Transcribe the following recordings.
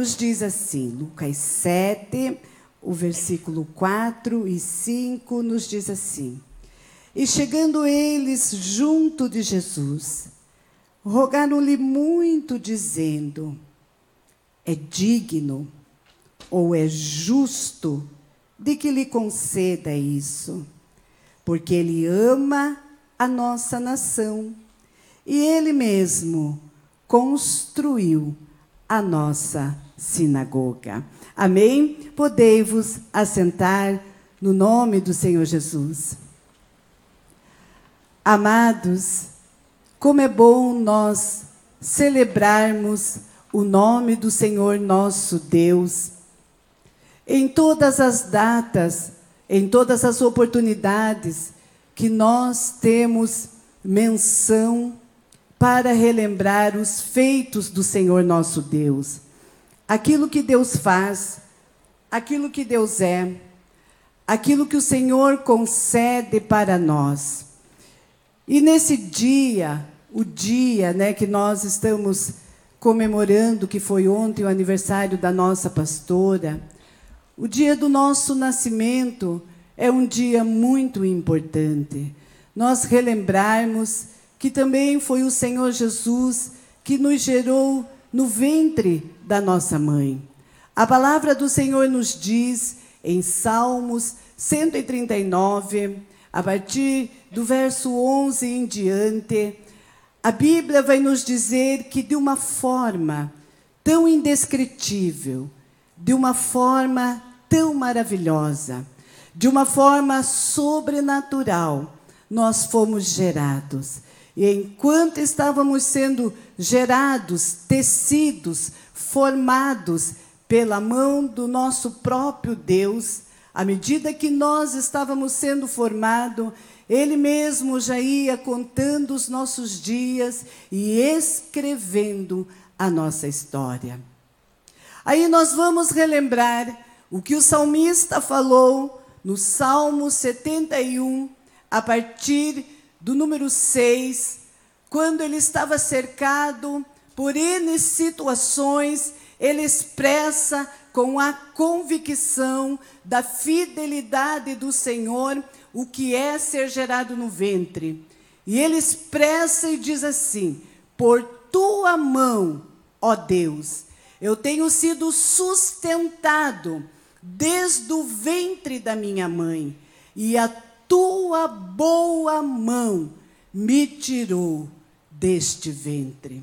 nos diz assim, Lucas 7, o versículo 4 e 5 nos diz assim: E chegando eles junto de Jesus, rogaram-lhe muito, dizendo: É digno ou é justo de que lhe conceda isso, porque ele ama a nossa nação e ele mesmo construiu a nossa sinagoga. Amém? Podei-vos assentar no nome do Senhor Jesus. Amados, como é bom nós celebrarmos o nome do Senhor nosso Deus em todas as datas, em todas as oportunidades que nós temos menção para relembrar os feitos do Senhor nosso Deus. Aquilo que Deus faz, aquilo que Deus é, aquilo que o Senhor concede para nós. E nesse dia, o dia né, que nós estamos comemorando, que foi ontem o aniversário da nossa pastora, o dia do nosso nascimento é um dia muito importante. Nós relembrarmos que também foi o Senhor Jesus que nos gerou no ventre da nossa mãe. A palavra do Senhor nos diz em Salmos 139, a partir do verso 11 em diante, a Bíblia vai nos dizer que de uma forma tão indescritível, de uma forma tão maravilhosa, de uma forma sobrenatural, nós fomos gerados. E enquanto estávamos sendo gerados, tecidos, formados pela mão do nosso próprio Deus, à medida que nós estávamos sendo formados, Ele mesmo já ia contando os nossos dias e escrevendo a nossa história. Aí nós vamos relembrar o que o salmista falou no Salmo 71, a partir do número 6, quando ele estava cercado por N situações, ele expressa com a convicção da fidelidade do Senhor o que é ser gerado no ventre. E ele expressa e diz assim: Por tua mão, ó Deus, eu tenho sido sustentado desde o ventre da minha mãe, e a tua boa mão me tirou deste ventre.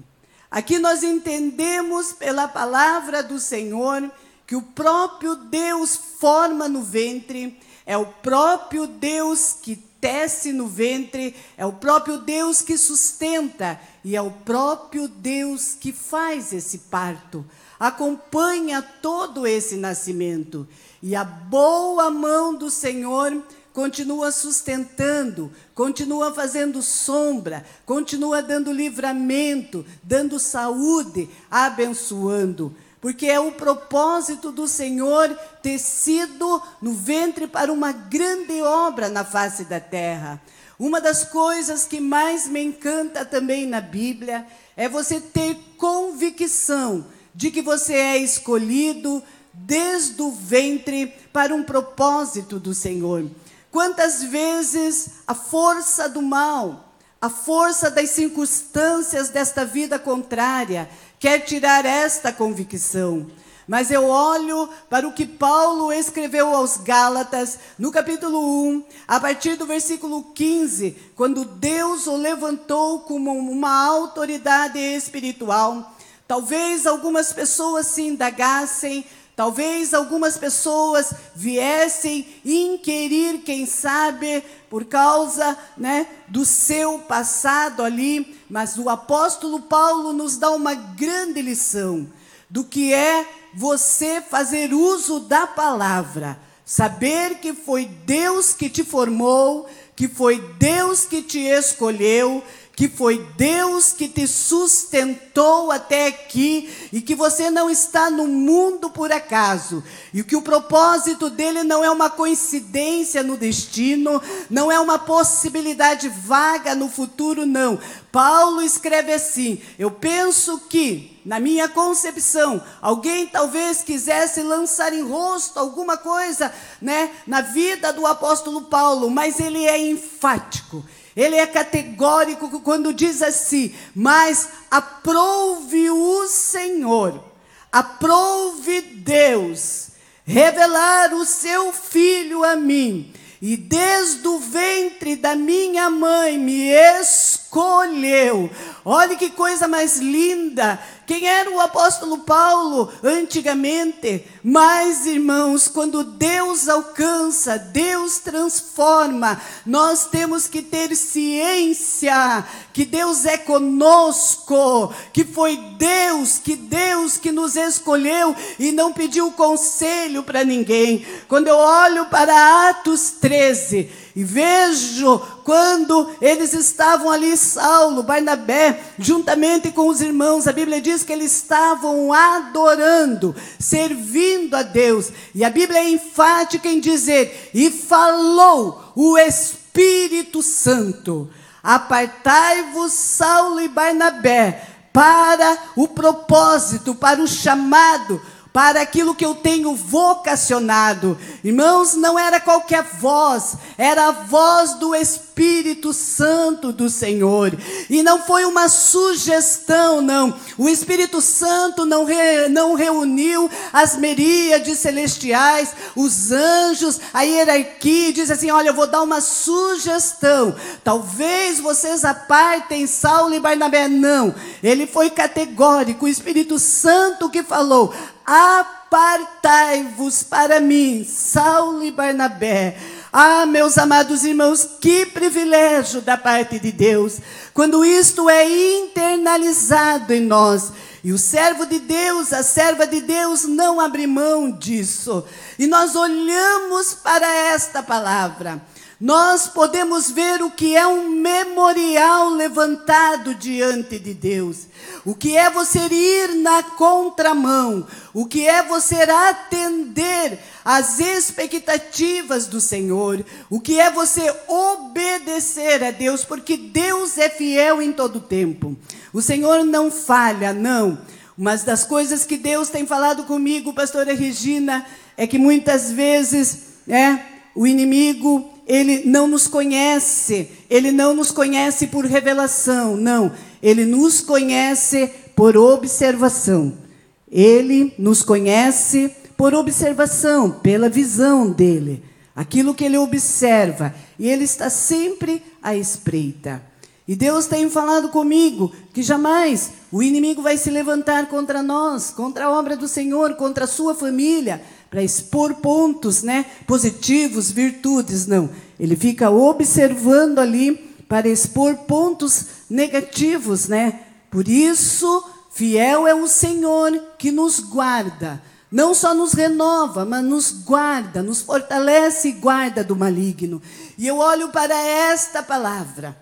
Aqui nós entendemos pela palavra do Senhor que o próprio Deus forma no ventre, é o próprio Deus que tece no ventre, é o próprio Deus que sustenta e é o próprio Deus que faz esse parto, acompanha todo esse nascimento. E a boa mão do Senhor continua sustentando, continua fazendo sombra, continua dando livramento, dando saúde, abençoando. Porque é o propósito do Senhor ter sido no ventre para uma grande obra na face da terra. Uma das coisas que mais me encanta também na Bíblia é você ter convicção de que você é escolhido desde o ventre para um propósito do Senhor. Quantas vezes a força do mal, a força das circunstâncias desta vida contrária, quer tirar esta convicção. Mas eu olho para o que Paulo escreveu aos Gálatas, no capítulo 1, a partir do versículo 15, quando Deus o levantou como uma autoridade espiritual. Talvez algumas pessoas se indagassem Talvez algumas pessoas viessem inquirir, quem sabe, por causa né, do seu passado ali, mas o apóstolo Paulo nos dá uma grande lição do que é você fazer uso da palavra, saber que foi Deus que te formou, que foi Deus que te escolheu, que foi Deus que te sustentou até aqui e que você não está no mundo por acaso. E que o propósito dele não é uma coincidência no destino, não é uma possibilidade vaga no futuro, não. Paulo escreve assim: Eu penso que, na minha concepção, alguém talvez quisesse lançar em rosto alguma coisa né, na vida do apóstolo Paulo, mas ele é enfático. Ele é categórico quando diz assim: Mas aprove o Senhor, aprove Deus, revelar o seu filho a mim, e desde o ventre da minha mãe me escolheu. Olha que coisa mais linda quem era o apóstolo Paulo antigamente? Mas, irmãos, quando Deus alcança, Deus transforma, nós temos que ter ciência que Deus é conosco, que foi Deus, que Deus que nos escolheu e não pediu conselho para ninguém. Quando eu olho para Atos 13, e vejo quando eles estavam ali, Saulo, Barnabé, juntamente com os irmãos, a Bíblia diz que eles estavam adorando, servindo a Deus. E a Bíblia é enfática em dizer: e falou o Espírito Santo: apartai-vos, Saulo e Barnabé, para o propósito, para o chamado para aquilo que eu tenho vocacionado. Irmãos, não era qualquer voz, era a voz do Espírito Santo do Senhor. E não foi uma sugestão, não. O Espírito Santo não, re, não reuniu as miríades celestiais, os anjos, a hierarquia, e diz assim: olha, eu vou dar uma sugestão. Talvez vocês apartem Saulo e Barnabé. Não. Ele foi categórico, o Espírito Santo que falou: Apartai-vos para mim, Saulo e Barnabé. Ah, meus amados irmãos, que privilégio da parte de Deus, quando isto é internalizado em nós. E o servo de Deus, a serva de Deus, não abre mão disso. E nós olhamos para esta palavra nós podemos ver o que é um memorial levantado diante de Deus, o que é você ir na contramão, o que é você atender às expectativas do Senhor, o que é você obedecer a Deus, porque Deus é fiel em todo tempo. O Senhor não falha, não. Mas das coisas que Deus tem falado comigo, pastora Regina, é que muitas vezes, é, o inimigo ele não nos conhece, ele não nos conhece por revelação, não, ele nos conhece por observação. Ele nos conhece por observação, pela visão dele, aquilo que ele observa, e ele está sempre à espreita. E Deus tem falado comigo que jamais o inimigo vai se levantar contra nós, contra a obra do Senhor, contra a sua família para expor pontos né, positivos, virtudes, não. Ele fica observando ali para expor pontos negativos, né? Por isso, fiel é o Senhor que nos guarda. Não só nos renova, mas nos guarda, nos fortalece e guarda do maligno. E eu olho para esta palavra.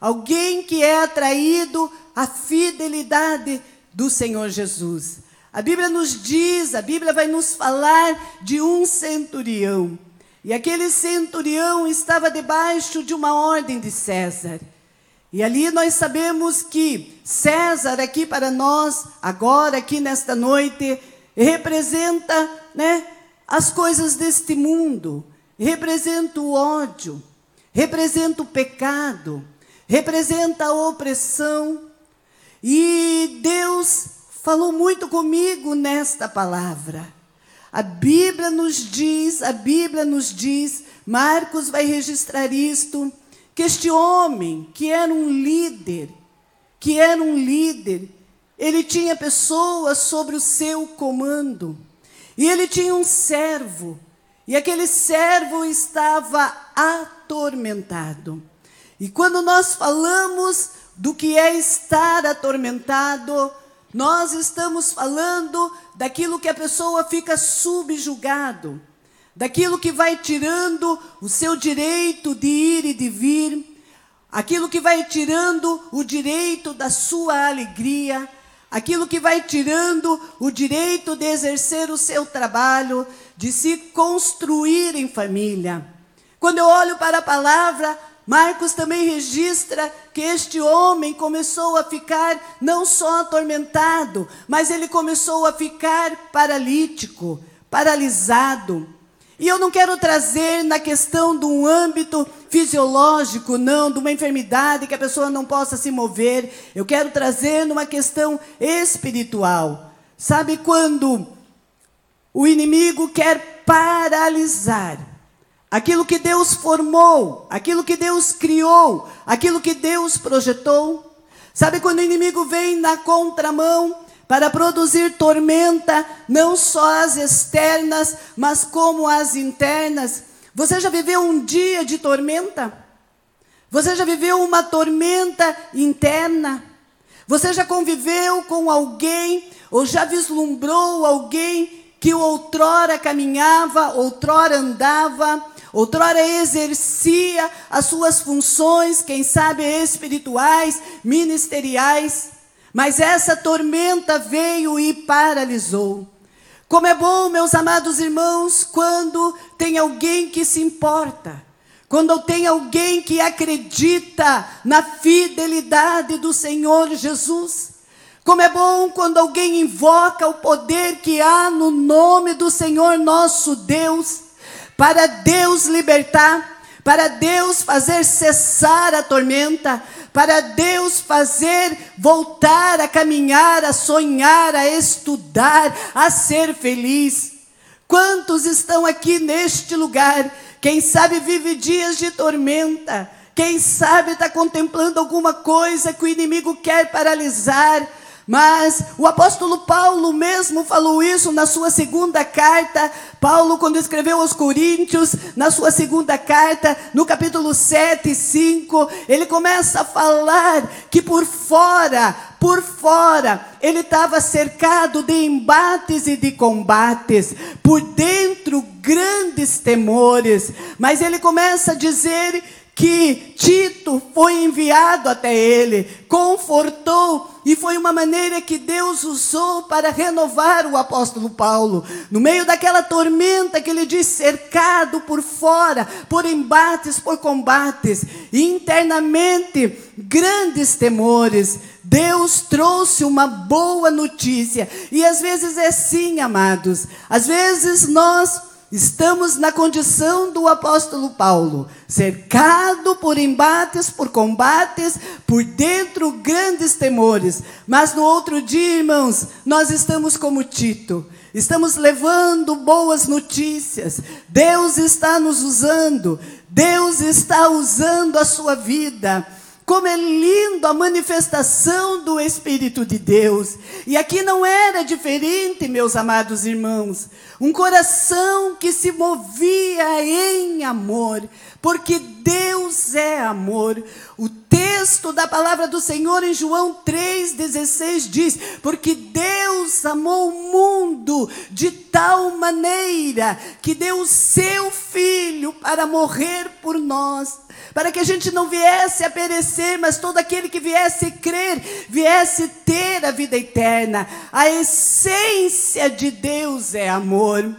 Alguém que é atraído à fidelidade do Senhor Jesus. A Bíblia nos diz, a Bíblia vai nos falar de um centurião. E aquele centurião estava debaixo de uma ordem de César. E ali nós sabemos que César, aqui para nós, agora, aqui nesta noite, representa né, as coisas deste mundo, representa o ódio, representa o pecado, representa a opressão. E Deus falou muito comigo nesta palavra. A Bíblia nos diz, a Bíblia nos diz, Marcos vai registrar isto, que este homem, que era um líder, que era um líder, ele tinha pessoas sobre o seu comando. E ele tinha um servo, e aquele servo estava atormentado. E quando nós falamos do que é estar atormentado, nós estamos falando daquilo que a pessoa fica subjugado, daquilo que vai tirando o seu direito de ir e de vir, aquilo que vai tirando o direito da sua alegria, aquilo que vai tirando o direito de exercer o seu trabalho, de se construir em família. Quando eu olho para a palavra, Marcos também registra que este homem começou a ficar não só atormentado, mas ele começou a ficar paralítico, paralisado. E eu não quero trazer na questão de um âmbito fisiológico, não, de uma enfermidade que a pessoa não possa se mover. Eu quero trazer numa questão espiritual. Sabe quando o inimigo quer paralisar aquilo que Deus formou, aquilo que Deus criou, aquilo que Deus projetou? Sabe quando o inimigo vem na contramão para produzir tormenta, não só as externas, mas como as internas. Você já viveu um dia de tormenta? Você já viveu uma tormenta interna? Você já conviveu com alguém ou já vislumbrou alguém que outrora caminhava, outrora andava, outrora exercia as suas funções, quem sabe espirituais, ministeriais? Mas essa tormenta veio e paralisou. Como é bom, meus amados irmãos, quando tem alguém que se importa, quando tem alguém que acredita na fidelidade do Senhor Jesus. Como é bom quando alguém invoca o poder que há no nome do Senhor nosso Deus, para Deus libertar, para Deus fazer cessar a tormenta, para Deus fazer voltar a caminhar, a sonhar, a estudar, a ser feliz. Quantos estão aqui neste lugar? Quem sabe vive dias de tormenta, quem sabe está contemplando alguma coisa que o inimigo quer paralisar mas o apóstolo Paulo mesmo falou isso na sua segunda carta. Paulo, quando escreveu aos Coríntios, na sua segunda carta, no capítulo 7 e 5, ele começa a falar que por fora, por fora, ele estava cercado de embates e de combates, por dentro grandes temores. Mas ele começa a dizer que Tito foi enviado até ele, confortou, e foi uma maneira que Deus usou para renovar o apóstolo Paulo. No meio daquela tormenta que ele diz, cercado por fora, por embates, por combates, internamente grandes temores. Deus trouxe uma boa notícia. E às vezes é assim, amados. Às vezes nós Estamos na condição do apóstolo Paulo, cercado por embates, por combates, por dentro grandes temores. Mas no outro dia, irmãos, nós estamos como Tito. Estamos levando boas notícias. Deus está nos usando. Deus está usando a sua vida. Como é lindo a manifestação do Espírito de Deus. E aqui não era diferente, meus amados irmãos. Um coração que se movia em amor, porque Deus é amor. O texto da palavra do Senhor em João 3,16 diz: Porque Deus amou o mundo de tal maneira que deu o seu Filho para morrer por nós para que a gente não viesse a perecer, mas todo aquele que viesse crer, viesse ter a vida eterna. A essência de Deus é amor.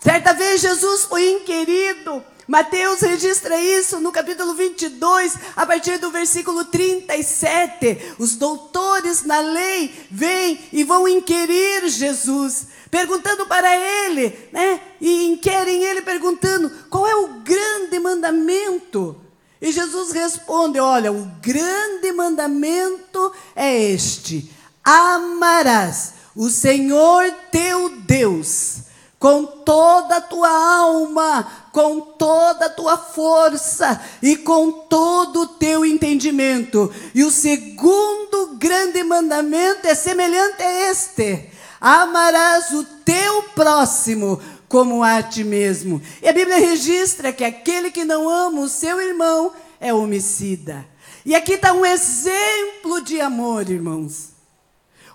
Certa vez Jesus foi inquirido. Mateus registra isso no capítulo 22, a partir do versículo 37. Os doutores na lei vêm e vão inquirir Jesus, perguntando para ele, né? E inquirem ele perguntando: qual é o grande mandamento? E Jesus responde: Olha, o grande mandamento é este: amarás o Senhor teu Deus com toda a tua alma, com toda a tua força e com todo o teu entendimento. E o segundo grande mandamento é semelhante a este: amarás o teu próximo como a ti mesmo. E a Bíblia registra que aquele que não ama o seu irmão é homicida. E aqui está um exemplo de amor, irmãos.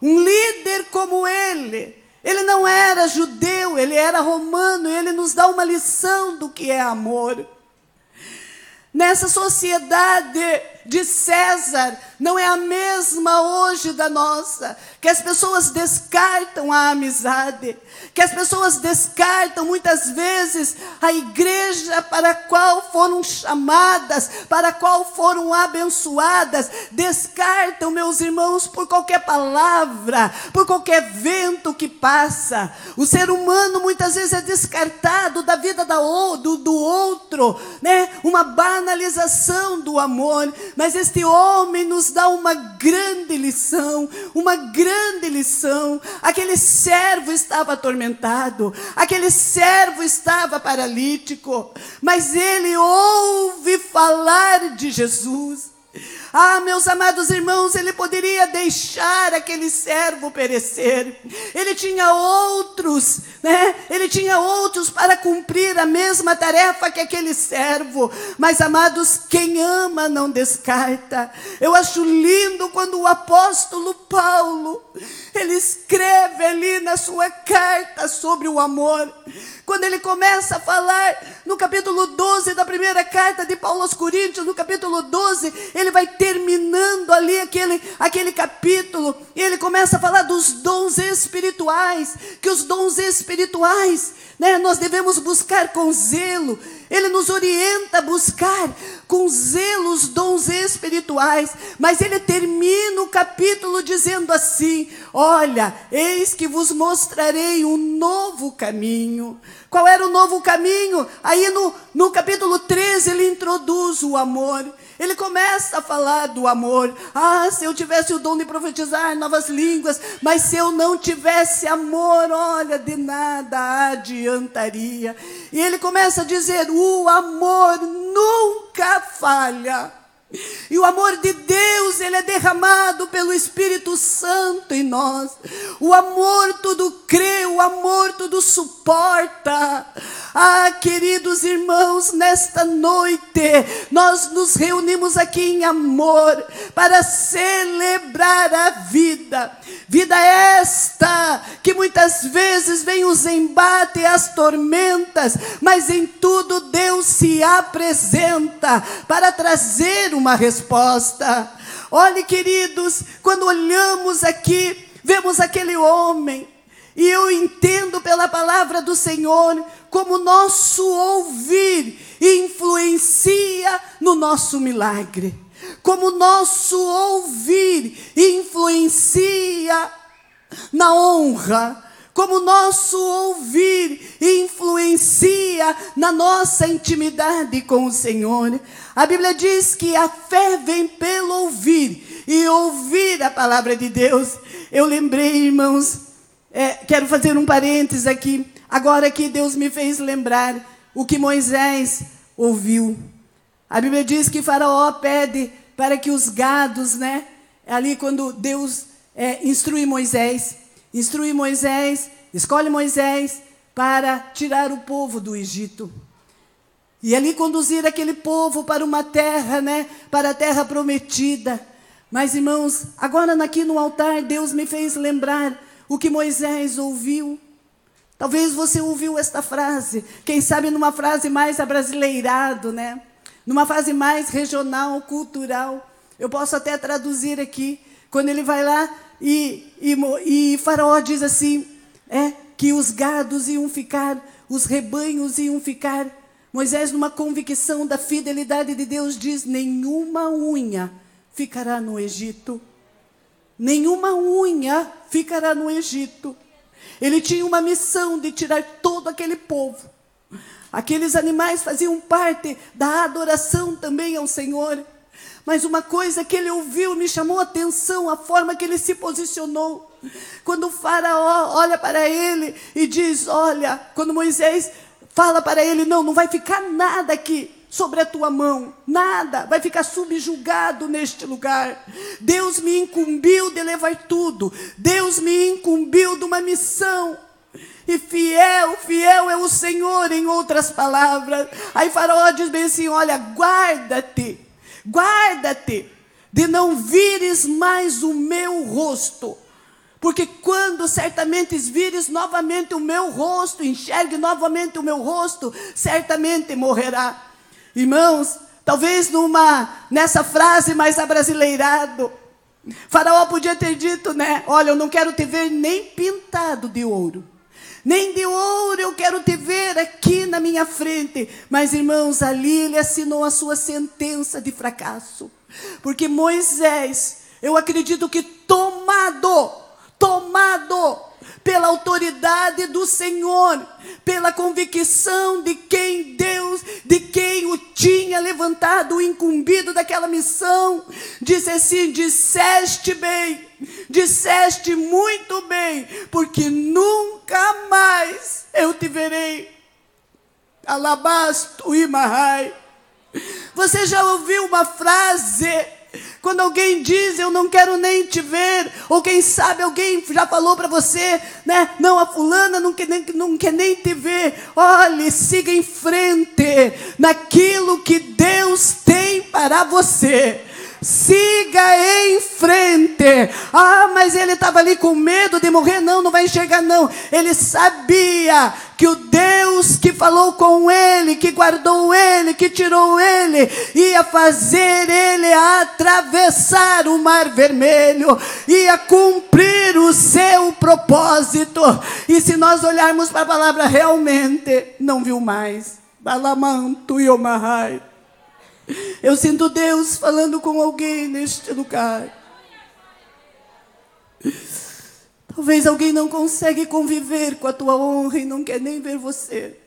Um líder como ele, ele não era judeu, ele era romano, ele nos dá uma lição do que é amor. Nessa sociedade de César não é a mesma hoje da nossa, que as pessoas descartam a amizade, que as pessoas descartam muitas vezes a igreja para a qual foram chamadas, para a qual foram abençoadas, descartam, meus irmãos, por qualquer palavra, por qualquer vento que passa. O ser humano muitas vezes é descartado da vida da, do, do outro, né? uma banalização do amor, mas este homem nos dá uma grande lição, uma grande lição. Aquele servo estava atormentado, aquele servo estava paralítico, mas ele ouve falar de Jesus. Ah, meus amados irmãos, ele poderia deixar aquele servo perecer. Ele tinha outros, né? Ele tinha outros para cumprir a mesma tarefa que aquele servo. Mas, amados, quem ama não descarta. Eu acho lindo quando o apóstolo Paulo, ele escreve ali na sua carta sobre o amor. Quando ele começa a falar no capítulo 12 da primeira carta de Paulo aos Coríntios, no capítulo 12, ele vai terminando ali aquele, aquele capítulo, e ele começa a falar dos dons espirituais, que os dons espirituais, né, nós devemos buscar com zelo. Ele nos orienta a buscar com zelo os dons espirituais, mas ele termina o capítulo dizendo assim: Olha, eis que vos mostrarei um novo caminho. Qual era o novo caminho? Aí no, no capítulo 13 ele introduz o amor. Ele começa a falar do amor. Ah, se eu tivesse o dom de profetizar novas línguas, mas se eu não tivesse amor, olha, de nada adiantaria. E ele começa a dizer: o amor nunca falha. E o amor de Deus, ele é derramado pelo Espírito Santo em nós. O amor tudo crê, o amor tudo suporta. Ah, queridos irmãos, nesta noite nós nos reunimos aqui em amor para celebrar a vida. Vida esta que muitas vezes vem os embates e as tormentas, mas em tudo Deus se apresenta para trazer uma resposta. Olhe, queridos, quando olhamos aqui, vemos aquele homem, e eu entendo pela palavra do Senhor como nosso ouvir influencia no nosso milagre, como nosso ouvir influencia na honra, como nosso ouvir influencia na nossa intimidade com o Senhor. A Bíblia diz que a fé vem pelo ouvir e ouvir a palavra de Deus. Eu lembrei, irmãos, é, quero fazer um parênteses aqui. Agora que Deus me fez lembrar o que Moisés ouviu. A Bíblia diz que Faraó pede para que os gados, né? Ali quando Deus é, instrui Moisés, instrui Moisés, escolhe Moisés para tirar o povo do Egito. E ali conduzir aquele povo para uma terra, né? Para a terra prometida. Mas, irmãos, agora aqui no altar, Deus me fez lembrar o que Moisés ouviu. Talvez você ouviu esta frase, quem sabe numa frase mais abrasileirado, né? Numa frase mais regional, cultural. Eu posso até traduzir aqui, quando ele vai lá e, e, e Faraó diz assim, é, que os gados iam ficar, os rebanhos iam ficar. Moisés, numa convicção da fidelidade de Deus, diz: nenhuma unha ficará no Egito. Nenhuma unha ficará no Egito. Ele tinha uma missão de tirar todo aquele povo. Aqueles animais faziam parte da adoração também ao Senhor. Mas uma coisa que ele ouviu me chamou a atenção, a forma que ele se posicionou. Quando o faraó olha para ele e diz: Olha, quando Moisés fala para ele: Não, não vai ficar nada aqui sobre a tua mão, nada vai ficar subjugado neste lugar. Deus me incumbiu de levar tudo, Deus me incumbiu de uma missão. E fiel, fiel é o Senhor, em outras palavras. Aí Faraó diz bem assim: olha, guarda-te, guarda-te de não vires mais o meu rosto. Porque quando certamente vires novamente o meu rosto, enxergue novamente o meu rosto, certamente morrerá. Irmãos, talvez numa nessa frase mais abrasileirado, Faraó podia ter dito, né? Olha, eu não quero te ver nem pintado de ouro. Nem de ouro eu quero te ver aqui na minha frente. Mas, irmãos, ali ele assinou a sua sentença de fracasso. Porque Moisés, eu acredito que tomado, tomado pela autoridade do Senhor, pela convicção de quem Deus, de quem o tinha levantado, incumbido daquela missão, disse assim: disseste bem, disseste muito bem, porque nunca mais eu te verei. Alabasto e Mahai. Você já ouviu uma frase quando alguém diz eu não quero nem te ver, ou quem sabe alguém já falou para você, né? Não, a fulana não quer, nem, não quer nem te ver. Olhe, siga em frente naquilo que Deus tem para você. Siga em frente. Ah, mas ele estava ali com medo de morrer. Não, não vai enxergar, não. Ele sabia que o Deus que falou com ele, que guardou ele, que tirou ele, ia fazer ele atravessar o mar vermelho, ia cumprir o seu propósito. E se nós olharmos para a palavra, realmente não viu mais. Balamanto e. Eu sinto Deus falando com alguém neste lugar. Talvez alguém não consegue conviver com a tua honra e não quer nem ver você.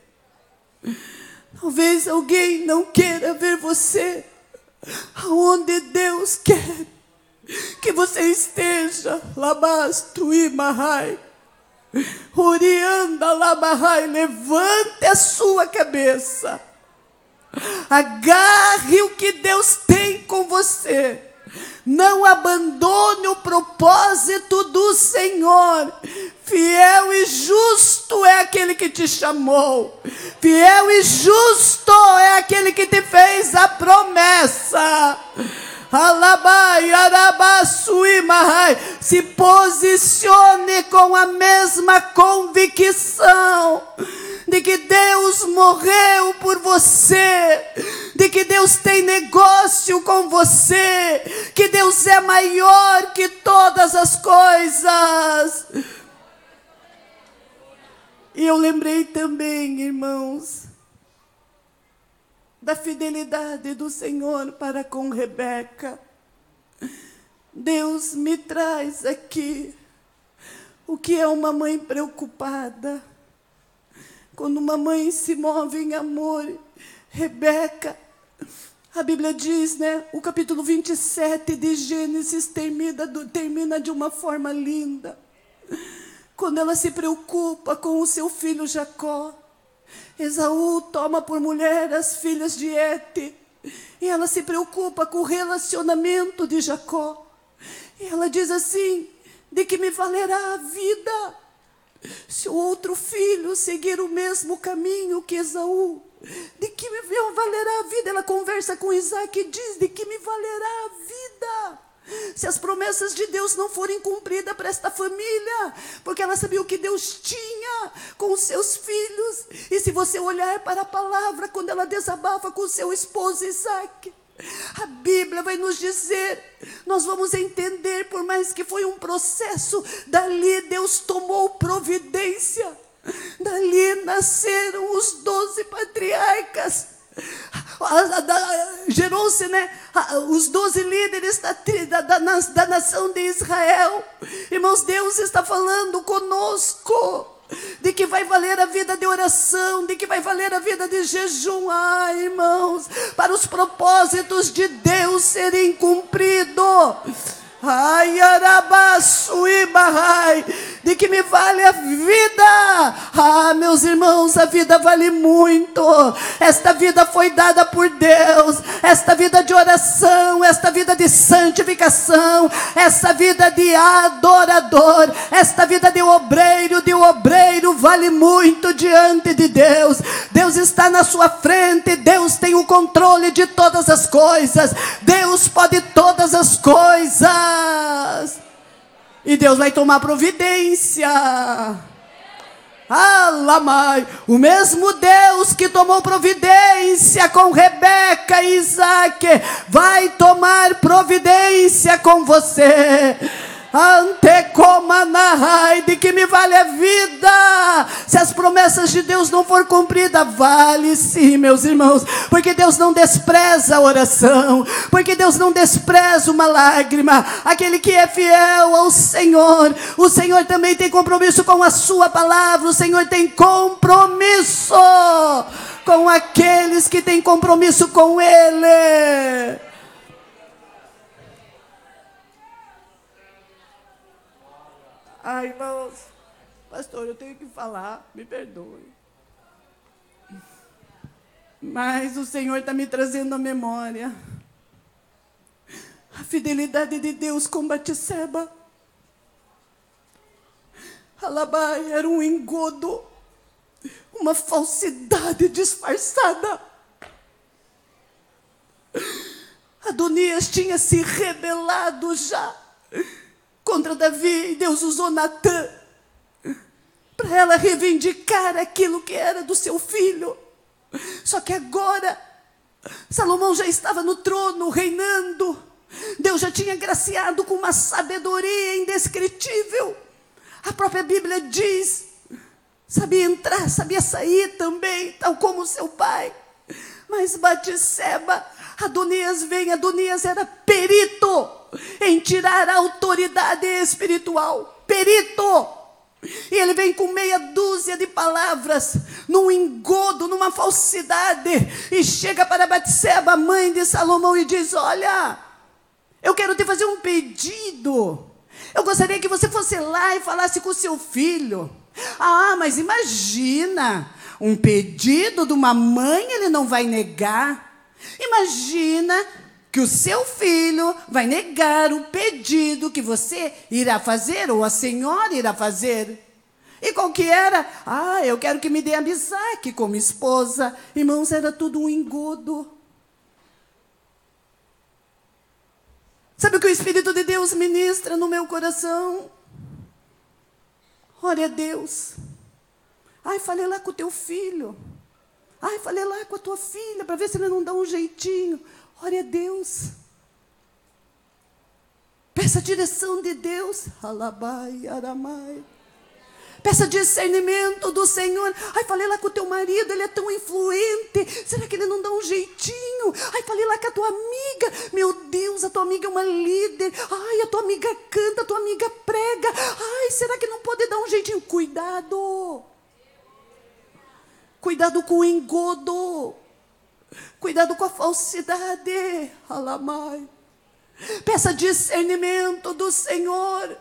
Talvez alguém não queira ver você aonde Deus quer que você esteja. Labasto e Mahai. Urianda Labahai, levante a sua cabeça. Agarre o que Deus tem com você. Não abandone o propósito do Senhor. Fiel e justo é aquele que te chamou. Fiel e justo é aquele que te fez a promessa. Alabai, Arabasui, Mahai. Se posicione com a mesma convicção de que Deus morreu por você, de que Deus tem negócio com você, que Deus é maior que todas as coisas. E eu lembrei também, irmãos, da fidelidade do Senhor para com Rebeca. Deus me traz aqui o que é uma mãe preocupada quando uma mãe se move em amor, Rebeca, a Bíblia diz, né? O capítulo 27 de Gênesis termina, termina de uma forma linda. Quando ela se preocupa com o seu filho Jacó, Esaú toma por mulher as filhas de Ete, e ela se preocupa com o relacionamento de Jacó. E ela diz assim: de que me valerá a vida? Se o outro filho seguir o mesmo caminho que Esaú, de que me valerá a vida? Ela conversa com Isaac e diz: de que me valerá a vida? Se as promessas de Deus não forem cumpridas para esta família, porque ela sabia o que Deus tinha com os seus filhos, e se você olhar para a palavra, quando ela desabafa com seu esposo Isaac, a Bíblia vai nos dizer, nós vamos entender, por mais que foi um processo, dali Deus tomou providência, dali nasceram os doze patriarcas. Gerou-se né, os doze líderes da, da, da, da nação de Israel. Irmãos, Deus está falando conosco de que vai valer a vida de oração, de que vai valer a vida de jejum, ai irmãos, para os propósitos de Deus serem cumpridos. Ai, arabaçu e barrai, de que me vale a vida. Ah, meus irmãos, a vida vale muito. Esta vida foi dada por Deus. Esta vida de oração, esta vida de santificação, esta vida de adorador, esta vida de obreiro, de obreiro vale muito diante de Deus. Deus está na sua frente, Deus tem o controle de todas as coisas. Deus pode todas as coisas. E Deus vai tomar providência. Alamai, o mesmo Deus que tomou providência com Rebeca e Isaac, vai tomar providência com você. Antecomanahai, de que me vale a vida. Se as promessas de Deus não for cumprida, vale sim, meus irmãos, porque Deus não despreza a oração, porque Deus não despreza uma lágrima. Aquele que é fiel ao Senhor, o Senhor também tem compromisso com a sua palavra, o Senhor tem compromisso com aqueles que têm compromisso com Ele. Ai, irmãos, pastor, eu tenho que falar, me perdoe. Mas o Senhor está me trazendo à memória a fidelidade de Deus com Batseba. Alabai era um engodo, uma falsidade disfarçada. Adonias tinha se rebelado já contra Davi, e Deus usou Natã para ela reivindicar aquilo que era do seu filho. Só que agora, Salomão já estava no trono, reinando. Deus já tinha graciado com uma sabedoria indescritível. A própria Bíblia diz: sabia entrar, sabia sair também, tal como seu pai. Mas Batisseba, Adonias vem, Adonias era perito em tirar a autoridade espiritual. Perito. E ele vem com meia dúzia de palavras, num engodo, numa falsidade, e chega para Batseba, mãe de Salomão, e diz: Olha, eu quero te fazer um pedido. Eu gostaria que você fosse lá e falasse com seu filho. Ah, mas imagina, um pedido de uma mãe ele não vai negar. Imagina que o seu filho vai negar o pedido que você irá fazer, ou a senhora irá fazer. E qual que era? Ah, eu quero que me dê amizade como esposa. Irmãos, era tudo um engodo. Sabe o que o Espírito de Deus ministra no meu coração? Ore a Deus. Ai, falei lá com o teu filho. Ai, falei lá com a tua filha para ver se ele não dá um jeitinho. Ore a Deus. Peça a direção de Deus. Alabai, aramai. Peça discernimento do Senhor. Ai, falei lá com o teu marido, ele é tão influente. Será que ele não dá um jeitinho? Ai, falei lá com a tua amiga. Meu Deus, a tua amiga é uma líder. Ai, a tua amiga canta, a tua amiga prega. Ai, será que não pode dar um jeitinho? Cuidado. Cuidado com o engodo. Cuidado com a falsidade. Alamai. Peça discernimento do Senhor.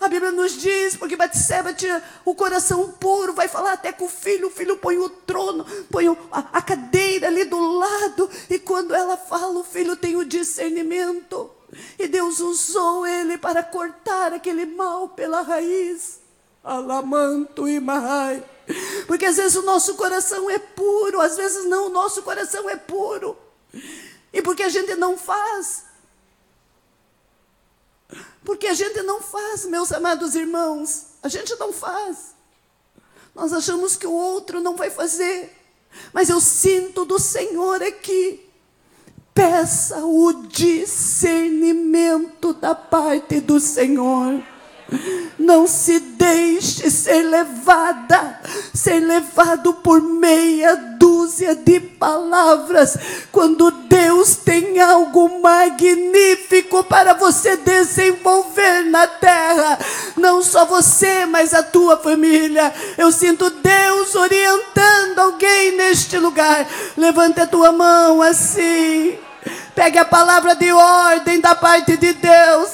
A Bíblia nos diz, porque Batseba tinha o coração puro, vai falar até com o filho, o filho põe o trono, põe a, a cadeira ali do lado, e quando ela fala, o filho tem o discernimento. E Deus usou ele para cortar aquele mal pela raiz. Alamanto e Mahai. Porque às vezes o nosso coração é puro, às vezes não, o nosso coração é puro. E porque a gente não faz. Porque a gente não faz, meus amados irmãos, a gente não faz. Nós achamos que o outro não vai fazer. Mas eu sinto do Senhor aqui. Peça o discernimento da parte do Senhor. Não se deixe ser levada, ser levado por meia dúzia de palavras, quando Deus tem algo magnífico para você desenvolver na terra. Não só você, mas a tua família. Eu sinto Deus orientando alguém neste lugar. Levante a tua mão assim. Pegue a palavra de ordem da parte de Deus.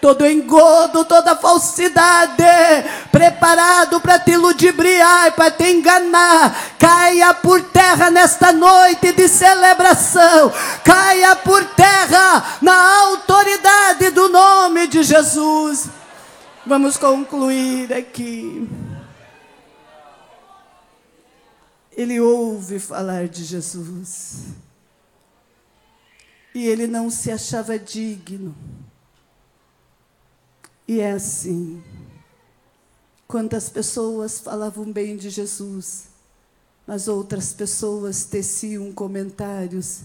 Todo engodo, toda falsidade, preparado para te ludibriar, para te enganar, caia por terra nesta noite de celebração. Caia por terra na autoridade do nome de Jesus. Vamos concluir aqui. Ele ouve falar de Jesus. E ele não se achava digno. E é assim. Quantas pessoas falavam bem de Jesus, mas outras pessoas teciam comentários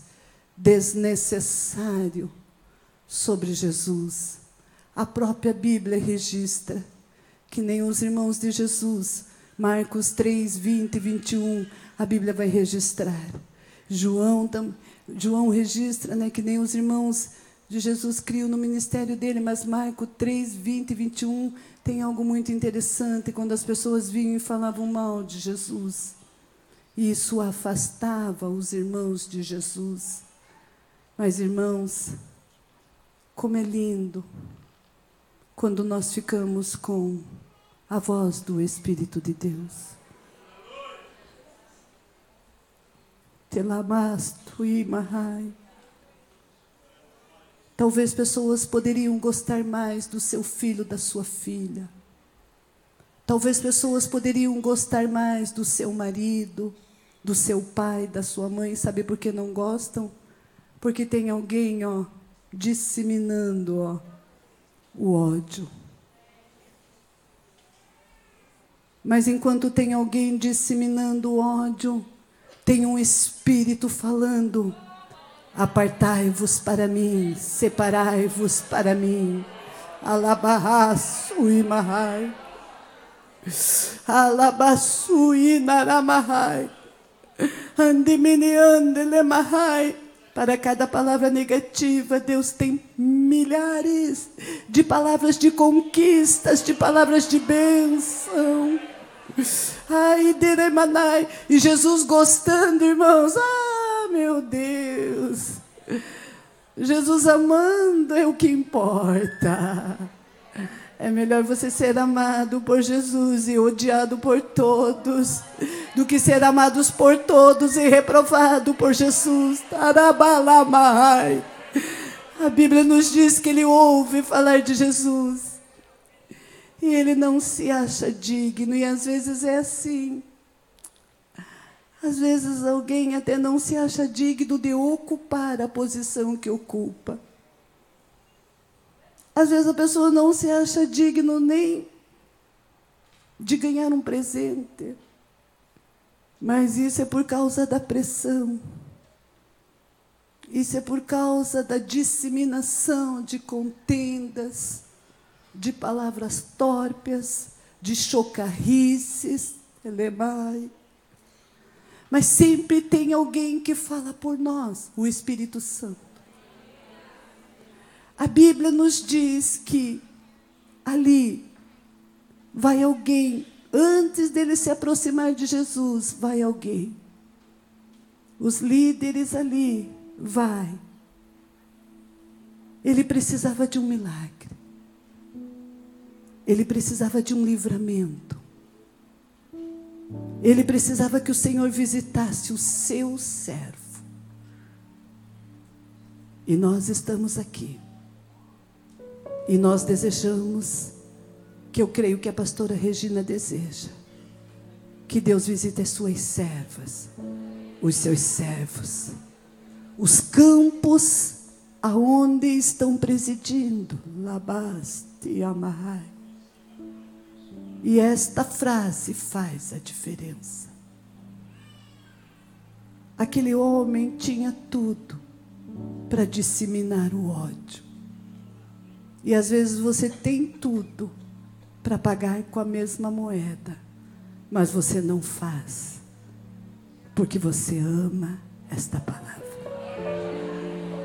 desnecessários sobre Jesus. A própria Bíblia registra que nem os irmãos de Jesus, Marcos 3, 20 e 21, a Bíblia vai registrar. João, João registra né, que nem os irmãos de Jesus criam no ministério dele, mas Marcos 3, 20 e 21 tem algo muito interessante quando as pessoas vinham e falavam mal de Jesus. E isso afastava os irmãos de Jesus. Mas, irmãos, como é lindo quando nós ficamos com a voz do Espírito de Deus. Telamasto imahai. Talvez pessoas poderiam gostar mais do seu filho, da sua filha. Talvez pessoas poderiam gostar mais do seu marido, do seu pai, da sua mãe. Sabe por que não gostam? Porque tem alguém, ó, disseminando, ó, o ódio. Mas enquanto tem alguém disseminando o ódio, tem um espírito falando: apartai-vos para mim, separai-vos para mim. Alabarraço e mahai. Alabaçu e naramahai. Andimini andele mahai. Para cada palavra negativa, Deus tem milhares de palavras de conquistas, de palavras de bênção. Ai, Deremanai. E Jesus gostando, irmãos. Ah, meu Deus. Jesus amando é o que importa. É melhor você ser amado por Jesus e odiado por todos, do que ser amados por todos e reprovado por Jesus. Tarabalamai. A Bíblia nos diz que ele ouve falar de Jesus. E ele não se acha digno, e às vezes é assim. Às vezes alguém até não se acha digno de ocupar a posição que ocupa. Às vezes a pessoa não se acha digno nem de ganhar um presente. Mas isso é por causa da pressão. Isso é por causa da disseminação de contendas, de palavras torpes, de chocarrices, elemai. Mas sempre tem alguém que fala por nós, o Espírito Santo. A Bíblia nos diz que ali vai alguém, antes dele se aproximar de Jesus, vai alguém. Os líderes ali, vai. Ele precisava de um milagre. Ele precisava de um livramento. Ele precisava que o Senhor visitasse o seu servo. E nós estamos aqui e nós desejamos, que eu creio que a pastora Regina deseja, que Deus visite as suas servas, os seus servos, os campos aonde estão presidindo, Labaste e Amarrai. E esta frase faz a diferença. Aquele homem tinha tudo para disseminar o ódio. E às vezes você tem tudo para pagar com a mesma moeda, mas você não faz, porque você ama esta palavra.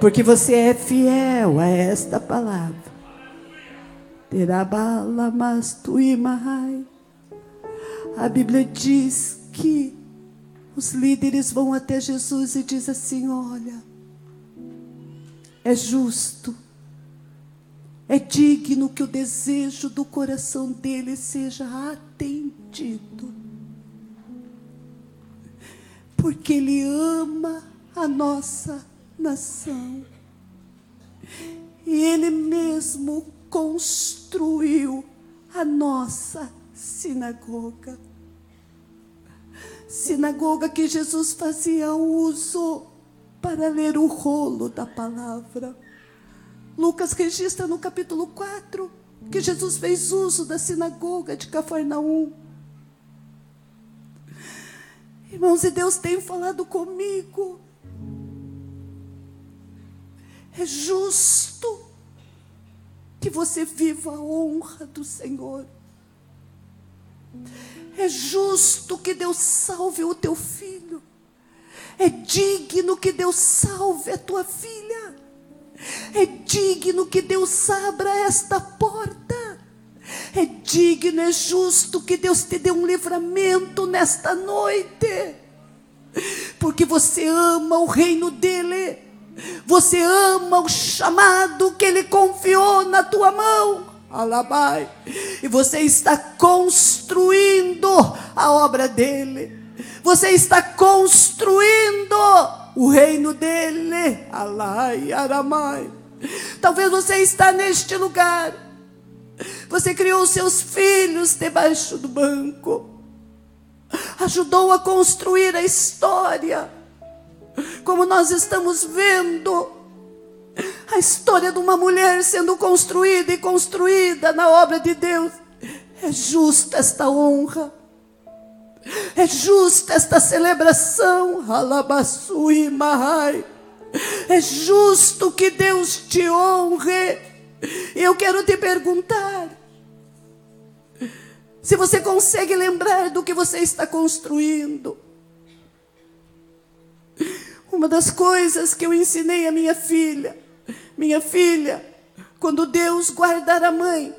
Porque você é fiel a esta palavra. A Bíblia diz que os líderes vão até Jesus e diz assim: Olha, é justo é digno que o desejo do coração dele seja atendido. Porque ele ama a nossa nação. E ele mesmo construiu a nossa sinagoga. Sinagoga que Jesus fazia uso para ler o rolo da palavra. Lucas registra no capítulo 4 que Jesus fez uso da sinagoga de Cafarnaum. Irmãos, e Deus tem falado comigo. É justo que você viva a honra do Senhor. É justo que Deus salve o teu filho. É digno que Deus salve a tua filha. É digno que Deus abra esta porta. É digno, é justo que Deus te dê um livramento nesta noite. Porque você ama o reino dele. Você ama o chamado que ele confiou na tua mão. Alabai. E você está construindo a obra dele. Você está construindo o reino dele. Alai, aramai. Talvez você está neste lugar. Você criou seus filhos debaixo do banco. Ajudou a construir a história. Como nós estamos vendo a história de uma mulher sendo construída e construída na obra de Deus. É justa esta honra. É justa esta celebração, Alabasui Mahai. É justo que Deus te honre. Eu quero te perguntar: se você consegue lembrar do que você está construindo. Uma das coisas que eu ensinei a minha filha, minha filha, quando Deus guardar a mãe,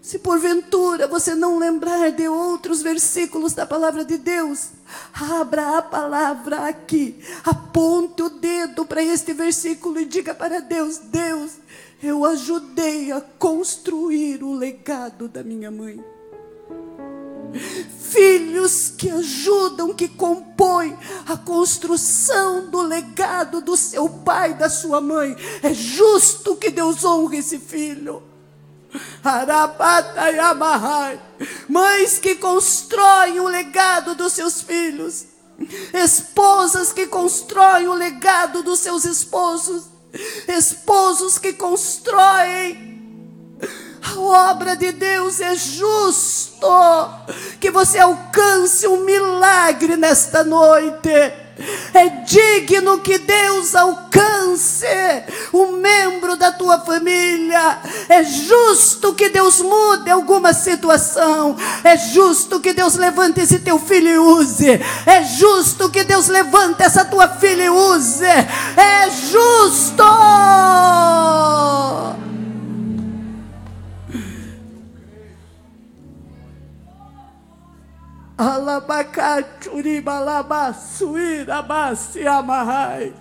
se porventura você não lembrar de outros versículos da palavra de Deus, abra a palavra aqui, aponte o dedo para este versículo e diga para Deus: Deus, eu ajudei a construir o legado da minha mãe. Filhos que ajudam, que compõem a construção do legado do seu pai, da sua mãe. É justo que Deus honre esse filho. Mães que constroem o legado dos seus filhos, esposas que constroem o legado dos seus esposos, esposos que constroem a obra de Deus é justo que você alcance um milagre nesta noite. É digno que Deus alcance um membro da tua família. É justo que Deus mude alguma situação. É justo que Deus levante esse teu filho e use. É justo que Deus levante essa tua filha e use. É justo. Alabacaturibalabasuirabasi amarrai.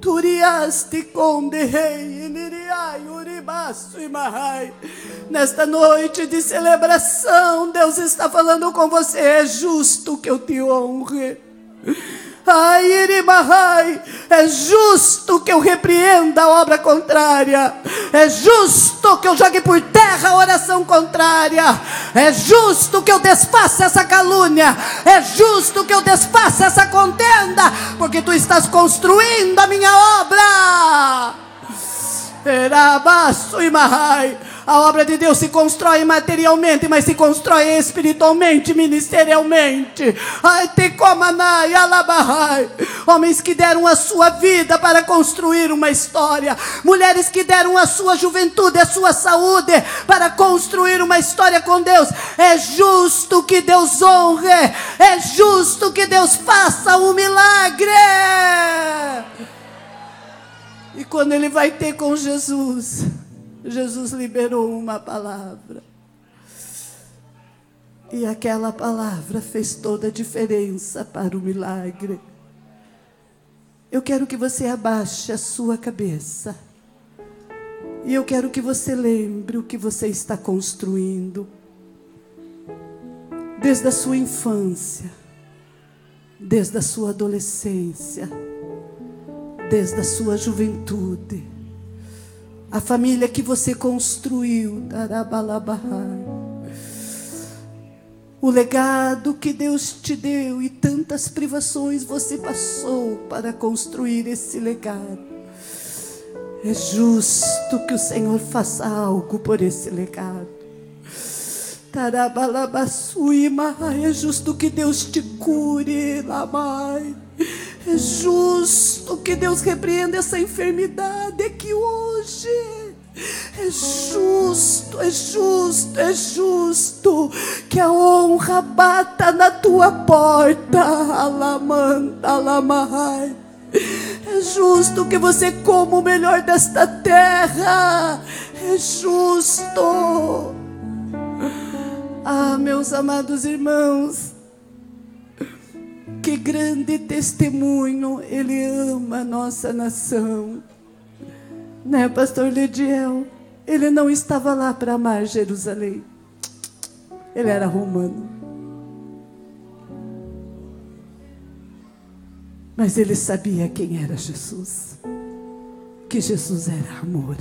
Turiaste conde rei, marrai. Nesta noite de celebração, Deus está falando com você. É justo que eu te honre. É justo que eu repreenda a obra contrária, é justo que eu jogue por terra a oração contrária, é justo que eu desfaça essa calúnia, é justo que eu desfaça essa contenda, porque tu estás construindo a minha obra. Erabaço e Mahai. A obra de Deus se constrói materialmente, mas se constrói espiritualmente, ministerialmente. Ai, te comanai, alabahai. Homens que deram a sua vida para construir uma história. Mulheres que deram a sua juventude, a sua saúde para construir uma história com Deus. É justo que Deus honre. É justo que Deus faça um milagre. E quando ele vai ter com Jesus, Jesus liberou uma palavra. E aquela palavra fez toda a diferença para o milagre. Eu quero que você abaixe a sua cabeça. E eu quero que você lembre o que você está construindo. Desde a sua infância, desde a sua adolescência, desde a sua juventude a família que você construiu, o legado que Deus te deu e tantas privações você passou para construir esse legado. É justo que o Senhor faça algo por esse legado. É justo que Deus te cure, Lamai. É justo que Deus repreenda essa enfermidade aqui hoje. É justo, é justo, é justo que a honra bata na tua porta, Alamanda, Alamai. É justo que você coma o melhor desta terra. É justo. Ah, meus amados irmãos, grande testemunho Ele ama a nossa nação. Né, pastor Lidiel? Ele não estava lá para amar Jerusalém. Ele era romano. Mas ele sabia quem era Jesus. Que Jesus era amor.